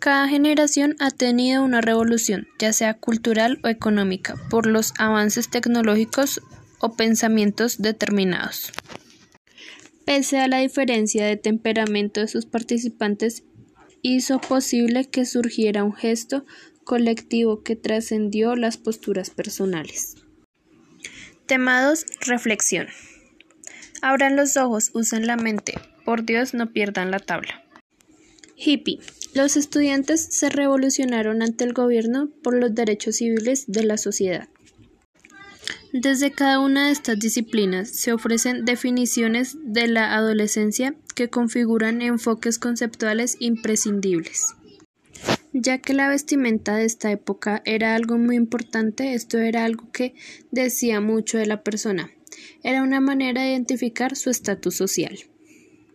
Cada generación ha tenido una revolución, ya sea cultural o económica, por los avances tecnológicos o pensamientos determinados. Pese a la diferencia de temperamento de sus participantes, hizo posible que surgiera un gesto colectivo que trascendió las posturas personales. Tema 2. Reflexión. Abran los ojos, usen la mente. Por Dios, no pierdan la tabla. Hippie. Los estudiantes se revolucionaron ante el gobierno por los derechos civiles de la sociedad. Desde cada una de estas disciplinas se ofrecen definiciones de la adolescencia que configuran enfoques conceptuales imprescindibles. Ya que la vestimenta de esta época era algo muy importante, esto era algo que decía mucho de la persona. Era una manera de identificar su estatus social.